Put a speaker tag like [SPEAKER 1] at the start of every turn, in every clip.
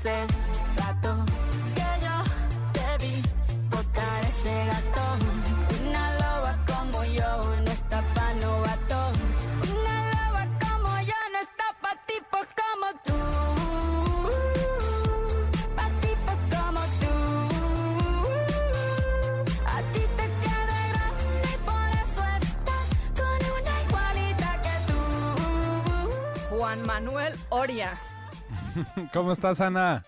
[SPEAKER 1] Hace rato que yo te vi botar ese gato. Una loba como yo no está pa' novato. Una loba como yo no está pa' tipos como tú. Pa' tipos como tú. A ti te queda grande y por eso estás con una igualita que tú.
[SPEAKER 2] Juan Manuel Oria.
[SPEAKER 3] ¿Cómo estás, Ana?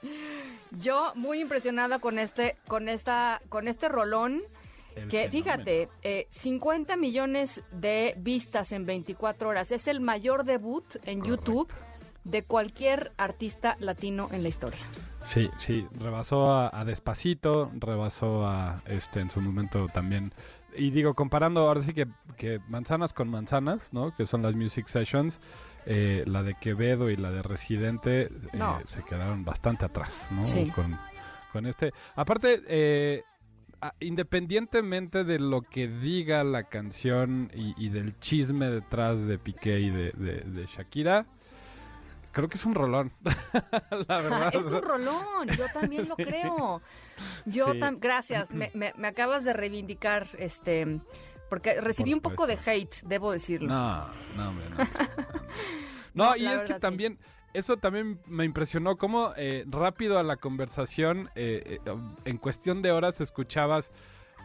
[SPEAKER 2] Yo muy impresionada con este, con esta, con este rolón.
[SPEAKER 3] El
[SPEAKER 2] que
[SPEAKER 3] fenómeno.
[SPEAKER 2] fíjate, eh, 50 millones de vistas en 24 horas. Es el mayor debut en
[SPEAKER 3] Correcto.
[SPEAKER 2] YouTube de cualquier artista latino en la historia.
[SPEAKER 3] Sí, sí, rebasó a, a Despacito, rebasó a este en su momento también. Y digo, comparando ahora sí que, que manzanas con manzanas, ¿no? Que son las Music Sessions, eh, la de Quevedo y la de Residente eh, se quedaron bastante atrás, ¿no?
[SPEAKER 2] Sí.
[SPEAKER 3] Con, con este. Aparte, eh, independientemente de lo que diga la canción y, y del chisme detrás de Piqué y de, de- de Shakira, creo que es un rolón. la verdad.
[SPEAKER 2] es un rolón, yo también lo
[SPEAKER 3] Sí.
[SPEAKER 2] creo. Yo
[SPEAKER 3] Sí.
[SPEAKER 2] tam- gracias, me, me- me acabas de reivindicar, este, porque recibí
[SPEAKER 3] Por
[SPEAKER 2] un poco de hate, debo decirlo.
[SPEAKER 3] No, no, hombre, no. No,
[SPEAKER 2] No,
[SPEAKER 3] y es que también, eso también me impresionó, cómo eh, rápido a la conversación, eh, eh, en cuestión de horas escuchabas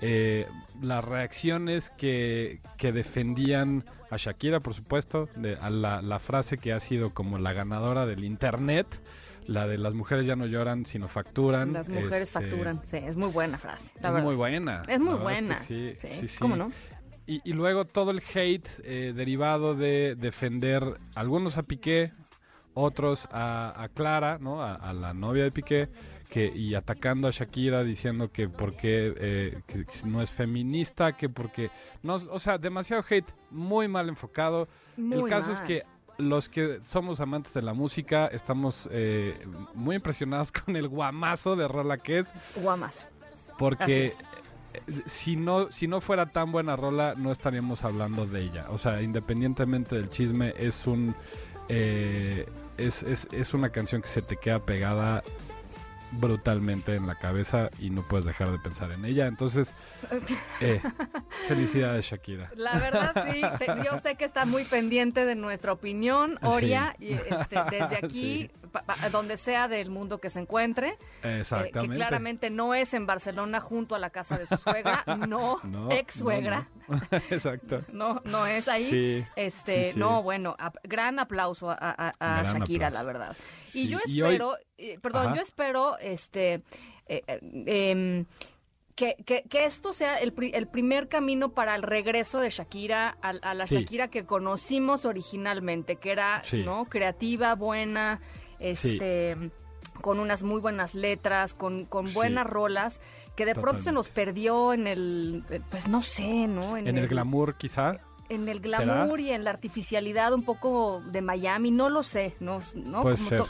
[SPEAKER 3] eh, las reacciones que, que defendían a Shakira, por supuesto, de, a la, la frase que ha sido como la ganadora del Internet, la de las mujeres ya no lloran, sino facturan.
[SPEAKER 2] Las mujeres
[SPEAKER 3] este,
[SPEAKER 2] facturan, sí, es muy buena frase, la
[SPEAKER 3] es
[SPEAKER 2] verdad.
[SPEAKER 3] muy buena.
[SPEAKER 2] Es muy buena.
[SPEAKER 3] que sí,
[SPEAKER 2] Sí,
[SPEAKER 3] sí, sí.
[SPEAKER 2] ¿cómo no?
[SPEAKER 3] Y, y luego todo el hate eh, derivado de defender algunos a Piqué, otros a, a Clara, ¿no? A, a la novia de Piqué, que, y atacando a Shakira diciendo que porque eh, que no es feminista, que porque no, o sea, demasiado hate, muy mal enfocado.
[SPEAKER 2] Muy
[SPEAKER 3] el caso es que los que somos amantes de la música estamos eh, muy impresionados con el guamazo de rola que es,
[SPEAKER 2] Guamas. Así
[SPEAKER 3] porque si no, si no fuera tan buena rola, no estaríamos hablando de ella. O sea, independientemente del chisme, es un eh, es, es, es una canción que se te queda pegada brutalmente en la cabeza y no puedes dejar de pensar en ella. Entonces, eh, felicidades Shakira.
[SPEAKER 2] La verdad sí, yo sé que está muy pendiente de nuestra opinión, Oria, y, este, desde aquí, pa- pa- donde sea del mundo que se encuentre, eh, que
[SPEAKER 3] Exactamente.
[SPEAKER 2] claramente no es en Barcelona junto a la casa de su suegra, no,
[SPEAKER 3] No,
[SPEAKER 2] ex suegra.
[SPEAKER 3] no, no. Exacto.
[SPEAKER 2] No, no es ahí.
[SPEAKER 3] Sí,
[SPEAKER 2] este, no, bueno, ap- gran aplauso a, a- a
[SPEAKER 3] Gran
[SPEAKER 2] Shakira,
[SPEAKER 3] aplauso.
[SPEAKER 2] la verdad. Y yo
[SPEAKER 3] y hoy-
[SPEAKER 2] espero, eh, perdón,
[SPEAKER 3] Ajá.
[SPEAKER 2] yo espero, este, eh, eh, em, que, que- que esto sea el, pri- el primer camino para el regreso de Shakira a, a la
[SPEAKER 3] Sí.
[SPEAKER 2] Shakira que conocimos originalmente, que era,
[SPEAKER 3] Sí.
[SPEAKER 2] ¿no? Creativa, buena, este, con unas muy buenas letras, con, con buenas rolas, que de pronto se nos perdió en el, eh, pues no sé, ¿no?
[SPEAKER 3] En el glamour, quizá.
[SPEAKER 2] En el glamour
[SPEAKER 3] ¿Será?
[SPEAKER 2] y en la artificialidad un poco de Miami, no lo sé, no, no,
[SPEAKER 3] Puede
[SPEAKER 2] Como
[SPEAKER 3] ser.
[SPEAKER 2] to-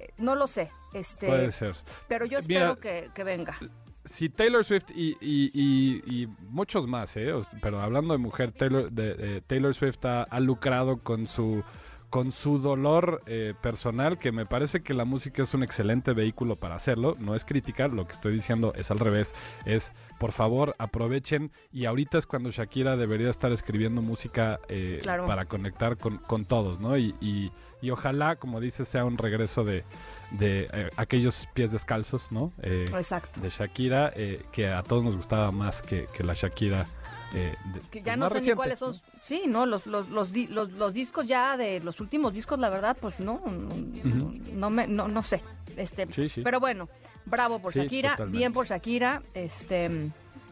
[SPEAKER 2] eh, no lo sé, este,
[SPEAKER 3] Puede ser.
[SPEAKER 2] pero yo
[SPEAKER 3] Mira,
[SPEAKER 2] espero que, que venga.
[SPEAKER 3] si Taylor Swift y, y- y- y muchos más, ¿eh? Pero hablando de mujer, Taylor, de, de Taylor Swift ha, ha lucrado con su con su dolor eh, personal, que me parece que la música es un excelente vehículo para hacerlo. No es criticar, lo que estoy diciendo es al revés. Es, por favor, aprovechen. Y ahorita es cuando Shakira debería estar escribiendo música eh,
[SPEAKER 2] Claro.
[SPEAKER 3] para conectar con, con todos, ¿no? Y, y- y ojalá, como dices, sea un regreso de, de eh, aquellos pies descalzos, ¿no? Eh,
[SPEAKER 2] Exacto.
[SPEAKER 3] de Shakira, eh, que a todos nos gustaba más que, que la Shakira. Eh, de-
[SPEAKER 2] Que ya
[SPEAKER 3] más
[SPEAKER 2] no sé ni cuáles son. Sí, no, los, los, los, los, los discos ya de los últimos discos, la verdad, pues no, no, no me, no, no sé. Este,
[SPEAKER 3] Sí, sí.
[SPEAKER 2] Pero bueno, bravo por
[SPEAKER 3] Sí,
[SPEAKER 2] Shakira,
[SPEAKER 3] totalmente.
[SPEAKER 2] bien por Shakira. Este,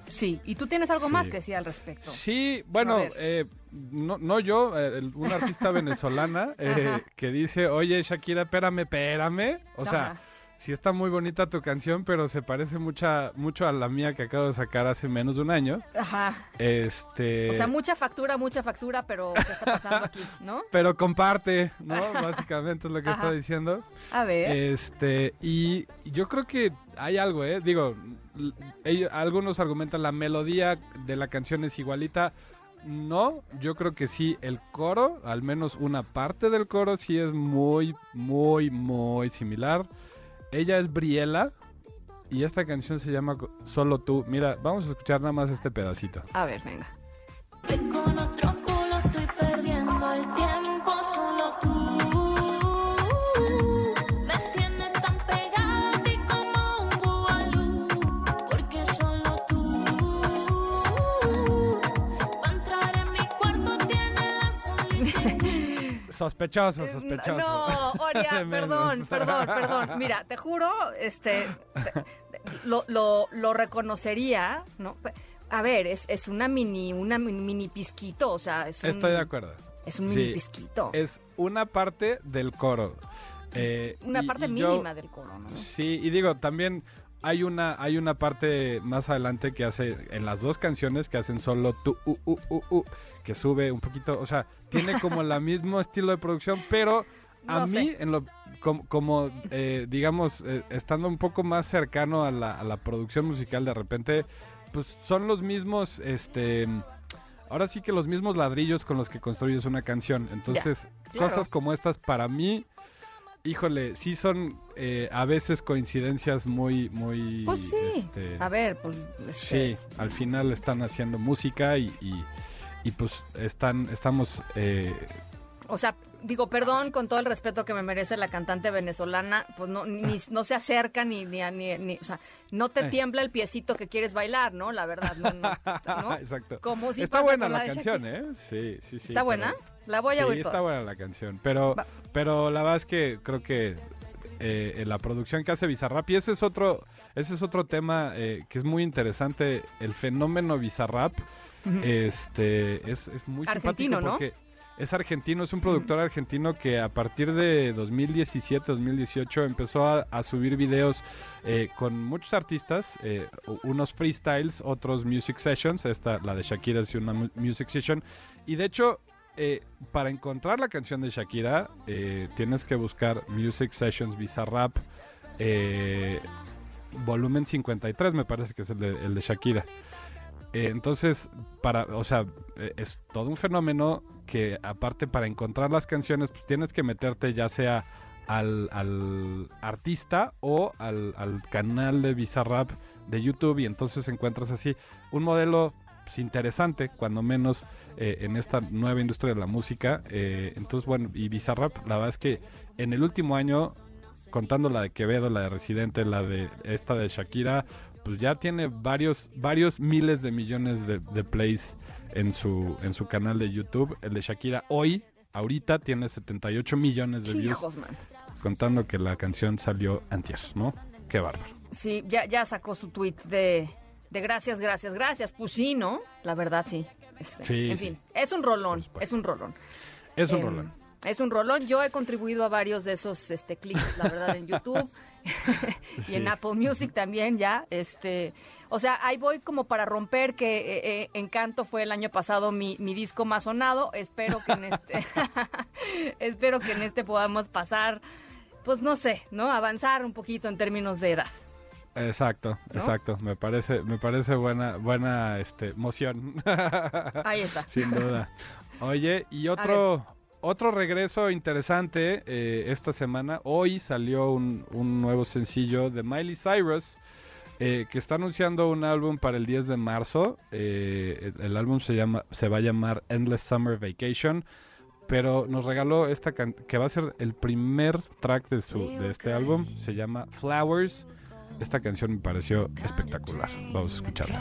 [SPEAKER 2] sí. ¿Y tú tienes algo más que decir al respecto?
[SPEAKER 3] Sí, bueno, eh, no, no yo, eh, una artista venezolana eh, que dice, oye Shakira, espérame, espérame. O sea. Sí está muy bonita tu canción, pero se parece mucha, mucho a la mía que acabo de sacar hace menos de un año.
[SPEAKER 2] Ajá.
[SPEAKER 3] Este,
[SPEAKER 2] O sea, mucha factura, mucha factura, pero ¿qué está pasando aquí, no?
[SPEAKER 3] pero comparte, ¿no? Básicamente es lo que
[SPEAKER 2] Ajá.
[SPEAKER 3] está diciendo.
[SPEAKER 2] A ver.
[SPEAKER 3] Este, y yo creo que hay algo, ¿eh? Digo, ellos- algunos argumentan la melodía de la canción es igualita. No, yo creo que sí, el coro, al menos una parte del coro, sí es muy, muy, muy similar. Ella es Briela y esta canción se llama Solo tú. Mira, vamos a escuchar nada más este pedacito.
[SPEAKER 2] A ver, venga.
[SPEAKER 3] Sospechoso, sospechoso.
[SPEAKER 2] Eh, No, Oria, perdón, perdón, perdón. Mira, te juro, este, te- te- lo, lo, lo reconocería, ¿no? A ver, es, es una mini, una mini, pisquito, o sea, es un,
[SPEAKER 3] Estoy de acuerdo.
[SPEAKER 2] Es un
[SPEAKER 3] Sí.
[SPEAKER 2] mini pisquito.
[SPEAKER 3] Es una parte del coro. Eh,
[SPEAKER 2] una
[SPEAKER 3] y-
[SPEAKER 2] parte
[SPEAKER 3] y yo-
[SPEAKER 2] mínima del coro, ¿no?
[SPEAKER 3] Sí, y digo, también hay una, hay una parte más adelante que hace, en las dos canciones, que hacen solo tu, u, u, u, u, que sube un poquito, o sea, tiene como el mismo estilo de producción, pero a
[SPEAKER 2] No
[SPEAKER 3] mí,
[SPEAKER 2] sé.
[SPEAKER 3] en lo, como, como, eh, digamos, eh, estando un poco más cercano a la, a la producción musical, de repente, pues son los mismos, este... Ahora sí que los mismos ladrillos con los que construyes una canción. Entonces,
[SPEAKER 2] claro.
[SPEAKER 3] cosas como estas para mí Híjole, sí son eh, a veces coincidencias muy, muy...
[SPEAKER 2] Pues sí.
[SPEAKER 3] este,
[SPEAKER 2] A ver, pues.
[SPEAKER 3] sí,
[SPEAKER 2] este,
[SPEAKER 3] al final están haciendo música y, y, y, pues están, estamos... eh,
[SPEAKER 2] O sea, digo, perdón con todo el respeto que me merece la cantante venezolana, pues no, ni, ni- no se acerca ni, ni, ni, o sea, no te
[SPEAKER 3] Eh.
[SPEAKER 2] tiembla el piecito que quieres bailar, ¿no? La verdad, no, no, ¿no?
[SPEAKER 3] Exacto.
[SPEAKER 2] Como si
[SPEAKER 3] está buena la, canción. ¿eh? Sí, sí, sí.
[SPEAKER 2] ¿Está buena? La voy a
[SPEAKER 3] sí, está
[SPEAKER 2] toda.
[SPEAKER 3] buena la canción, pero,
[SPEAKER 2] Va.
[SPEAKER 3] pero la verdad es que creo que eh, la producción que hace Bizarrap, y ese es otro, ese es otro tema eh, que es muy interesante, el fenómeno Bizarrap, este, es, es muy
[SPEAKER 2] Argentino,
[SPEAKER 3] simpático
[SPEAKER 2] ¿no?
[SPEAKER 3] porque es argentino, es un productor argentino que a partir de 2017, 2018 empezó a, a subir videos eh, con muchos artistas, eh, unos freestyles, otros music sessions, esta, la de Shakira es una mu- music session, y de hecho, eh, para encontrar la canción de Shakira, eh, tienes que buscar Music Sessions Bizarrap, volumen 53 me parece que es el de, el de Shakira. Eh, entonces, para, o sea, eh, es todo un fenómeno que aparte para encontrar las canciones pues, tienes que meterte ya sea al, al artista o al, al canal de Bizarrap de YouTube y entonces encuentras así un modelo pues, interesante, cuando menos eh, en esta nueva industria de la música. eh, entonces, bueno, y Bizarrap, la verdad es que en el último año, contando la de Quevedo, la de Residente, la de esta de Shakira, pues ya tiene varios, varios miles de millones de, de plays en su, en su canal de YouTube. El de Shakira hoy, ahorita, tiene 78 millones de views,
[SPEAKER 2] Hijos, man.
[SPEAKER 3] contando que la canción salió antier, ¿no? Qué bárbaro.
[SPEAKER 2] Sí, ya, ya sacó su tweet de, de gracias, gracias, gracias. Pues sí, ¿no? La verdad, sí. Este,
[SPEAKER 3] Sí,
[SPEAKER 2] en
[SPEAKER 3] sí.
[SPEAKER 2] fin, es un rolón, es un rolón.
[SPEAKER 3] Es un rolón.
[SPEAKER 2] Es un rolón. Yo he contribuido a varios de esos este, clics, la verdad, en YouTube. y
[SPEAKER 3] Sí.
[SPEAKER 2] en Apple Music también ya. Este, o sea, ahí voy como para romper que eh, eh, Encanto fue el año pasado mi, mi disco más sonado. Espero que en este espero que en este podamos pasar, pues no sé, ¿no? Avanzar un poquito en términos de edad.
[SPEAKER 3] Exacto,
[SPEAKER 2] ¿no?
[SPEAKER 3] exacto. Me parece, me parece buena, buena, este, moción.
[SPEAKER 2] Ahí está.
[SPEAKER 3] Sin duda. Oye, y otro, otro regreso interesante eh, esta semana. Hoy salió un, nuevo sencillo de Miley Cyrus. eh, que está anunciando un álbum para el 10 de marzo. Eh, el, el álbum se llama, se va a llamar Endless Summer Vacation. Pero nos regaló esta can- que va a ser el primer track de su de este álbum. Se llama Flowers. Esta canción me pareció espectacular. Vamos a escucharla.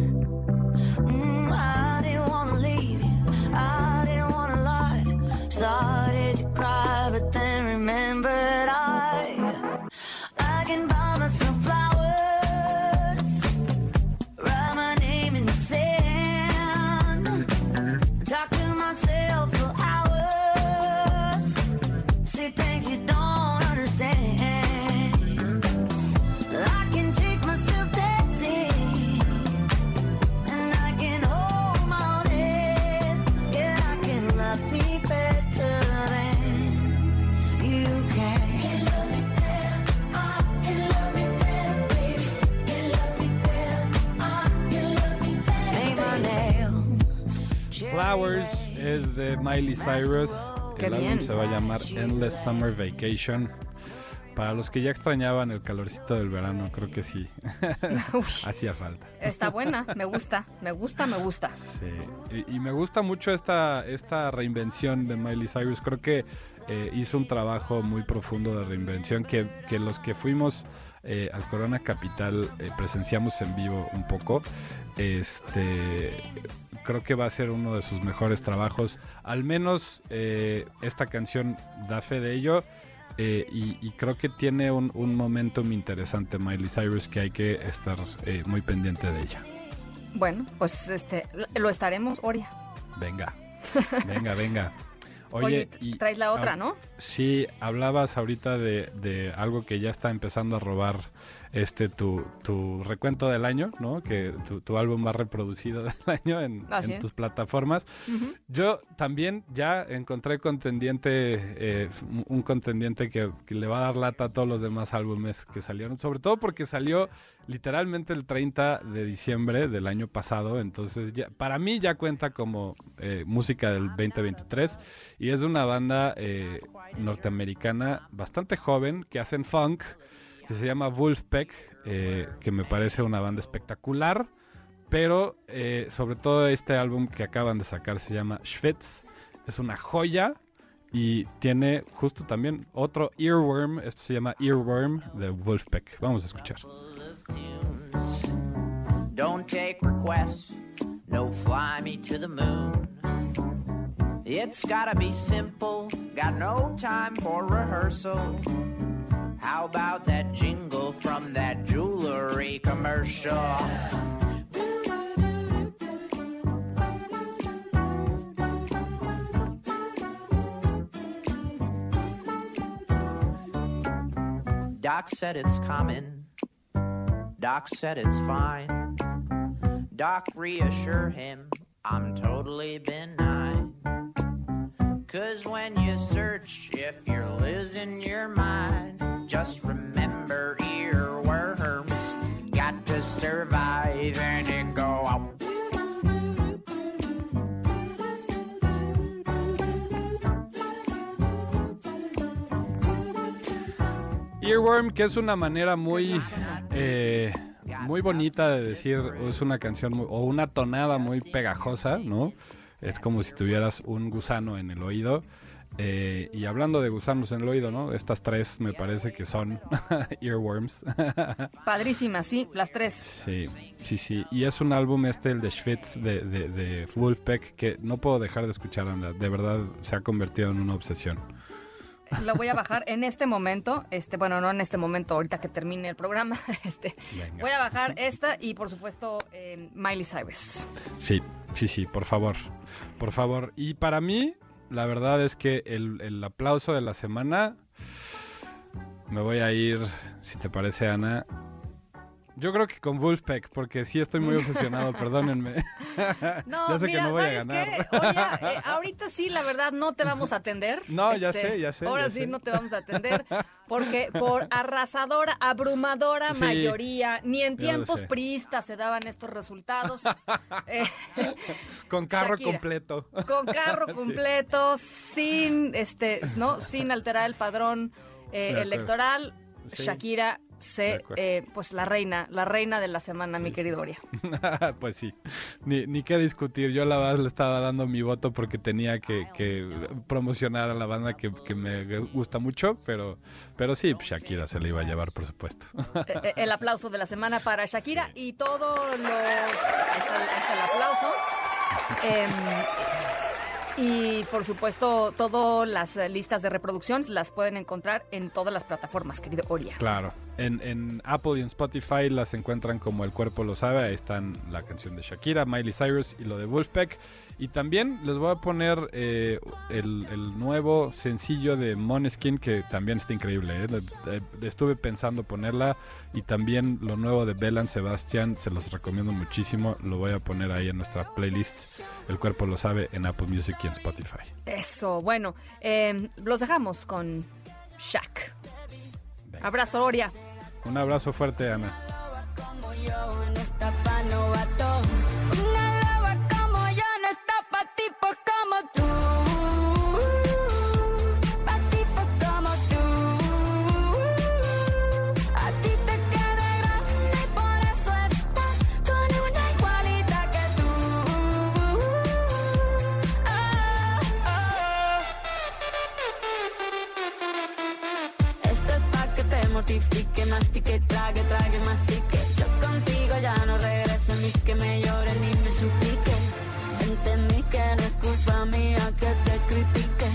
[SPEAKER 3] De Miley Cyrus.
[SPEAKER 2] Qué
[SPEAKER 3] el álbum se va a llamar Endless Summer Vacation. Para los que ya extrañaban el calorcito del verano, creo que sí. Hacía falta.
[SPEAKER 2] está buena, me gusta, me gusta, me gusta.
[SPEAKER 3] Sí. Y, y me gusta mucho esta, esta reinvención de Miley Cyrus. Creo que eh, hizo un trabajo muy profundo de reinvención que, que los que fuimos eh, al Corona Capital eh, presenciamos en vivo un poco. Este, creo que va a ser uno de sus mejores trabajos. Al menos eh, esta canción da fe de ello. eh, y, y creo que tiene un, un momentum interesante Miley Cyrus que hay que estar eh, muy pendiente de ella.
[SPEAKER 2] Bueno, pues este, lo- estaremos, Oria.
[SPEAKER 3] Venga, venga, venga.
[SPEAKER 2] Oye,
[SPEAKER 3] Oye,
[SPEAKER 2] traes la otra,
[SPEAKER 3] ah,
[SPEAKER 2] ¿no?
[SPEAKER 3] Sí, hablabas ahorita de, de algo que ya está empezando a robar este tu, tu recuento del año, ¿no? Que tu, tu álbum más reproducido del año en, en tus plataformas. Yo también ya encontré contendiente, eh, un- un contendiente que, que le va a dar lata a todos los demás álbumes que salieron, sobre todo porque salió literalmente el 30 de diciembre del año pasado, entonces ya, para mí ya cuenta como eh, música del 2023 y es de una banda eh, norteamericana bastante joven que hacen funk, que se llama Wolfpack, eh, que me parece una banda espectacular. Pero eh, sobre todo este álbum que acaban de sacar se llama Schwitz. Es una joya y tiene justo también otro Earworm. Esto se llama Earworm de Wolfpack. Vamos a escuchar.
[SPEAKER 4] Don't take requests, no fly me to the moon. It's gotta be simple, got no time for rehearsal. How about that jingle from that jewelry commercial? Doc said it's common. Doc said it's fine. Doc reassure him I'm totally benign. Cause when you search, if you're losing your mind, just remember earworms got to survive and go out.
[SPEAKER 3] Earworm, que es una manera muy, eh, muy bonita de decir, es una canción muy- o una tonada muy pegajosa, ¿no? Es como si tuvieras un gusano en el oído. Eh, y hablando de gusanos en el oído, ¿no? Estas tres me parece que son earworms.
[SPEAKER 2] Padrísimas, sí, las tres.
[SPEAKER 3] sí, sí, sí. Y es un álbum este, el de Schwitz, de, de, de Wolfpack, que no puedo dejar de escuchar, Ana. De verdad se ha convertido en una obsesión.
[SPEAKER 2] Lo voy a bajar en este momento, este, bueno, no en este momento, ahorita que termine el programa, este,
[SPEAKER 3] Venga.
[SPEAKER 2] voy a bajar esta y por supuesto eh, Miley Cyrus.
[SPEAKER 3] Sí, sí, sí, por favor, por favor. Y para mí, la verdad es que el, el aplauso de la semana, me voy a ir, si te parece, Ana. Yo creo que con Wolfpack, porque sí estoy muy obsesionado, perdónenme.
[SPEAKER 2] No,
[SPEAKER 3] ya sé
[SPEAKER 2] mira,
[SPEAKER 3] que no voy a
[SPEAKER 2] ¿sabes
[SPEAKER 3] ganar.
[SPEAKER 2] qué? Oye, eh, ahorita sí, la verdad, no te vamos a atender. Este,
[SPEAKER 3] No, ya sé, ya sé,
[SPEAKER 2] Ahora
[SPEAKER 3] ya
[SPEAKER 2] sí
[SPEAKER 3] sé.
[SPEAKER 2] no te vamos a atender, porque por arrasadora, abrumadora
[SPEAKER 3] Sí,
[SPEAKER 2] mayoría, ni en tiempos priistas se daban estos resultados. Eh,
[SPEAKER 3] con carro
[SPEAKER 2] Shakira.
[SPEAKER 3] completo.
[SPEAKER 2] con carro
[SPEAKER 3] Sí.
[SPEAKER 2] completo, sin este, no, sin alterar el padrón eh, electoral.
[SPEAKER 3] Sí.
[SPEAKER 2] Shakira sé,
[SPEAKER 3] acuerdo.
[SPEAKER 2] eh, pues la reina, la reina de la semana, mi querido Oria.
[SPEAKER 3] pues sí, ni, ni qué discutir. Yo la verdad le estaba dando mi voto porque tenía que, que promocionar a la banda que, que me gusta mucho, pero, pero sí, pues Shakira se la iba a llevar, por supuesto.
[SPEAKER 2] Eh, eh, el aplauso de la semana para Shakira y todos los... Está el aplauso. Em, y por supuesto, todas las listas de reproducción las pueden encontrar en todas las plataformas, querido Oria.
[SPEAKER 3] Claro, en, en Apple y en Spotify las encuentran como El Cuerpo Lo Sabe. Ahí están la canción de Shakira, Miley Cyrus y lo de Wolfpack. Y también les voy a poner eh, el, el nuevo sencillo de Moneskin, que también está increíble. ¿eh? Eh, estuve pensando ponerla. Y también lo nuevo de Belan Sebastián, se los recomiendo muchísimo. Lo voy a poner ahí en nuestra playlist. El Cuerpo Lo Sabe en Apple Music y en Spotify.
[SPEAKER 2] Eso, bueno, em, los dejamos con Shaq. Abrazo, Oria.
[SPEAKER 3] Un abrazo fuerte, Ana.
[SPEAKER 1] Que me llore ni me suplique. Entendí que no es culpa mía que te critique.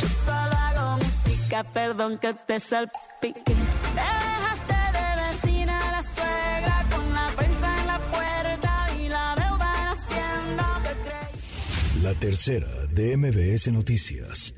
[SPEAKER 1] Yo solo hago música, perdón que te salpique. Dejaste de vecina la suegra con la prensa en la puerta y la deuda en Hacienda que creí.
[SPEAKER 5] La tercera de MBS Noticias.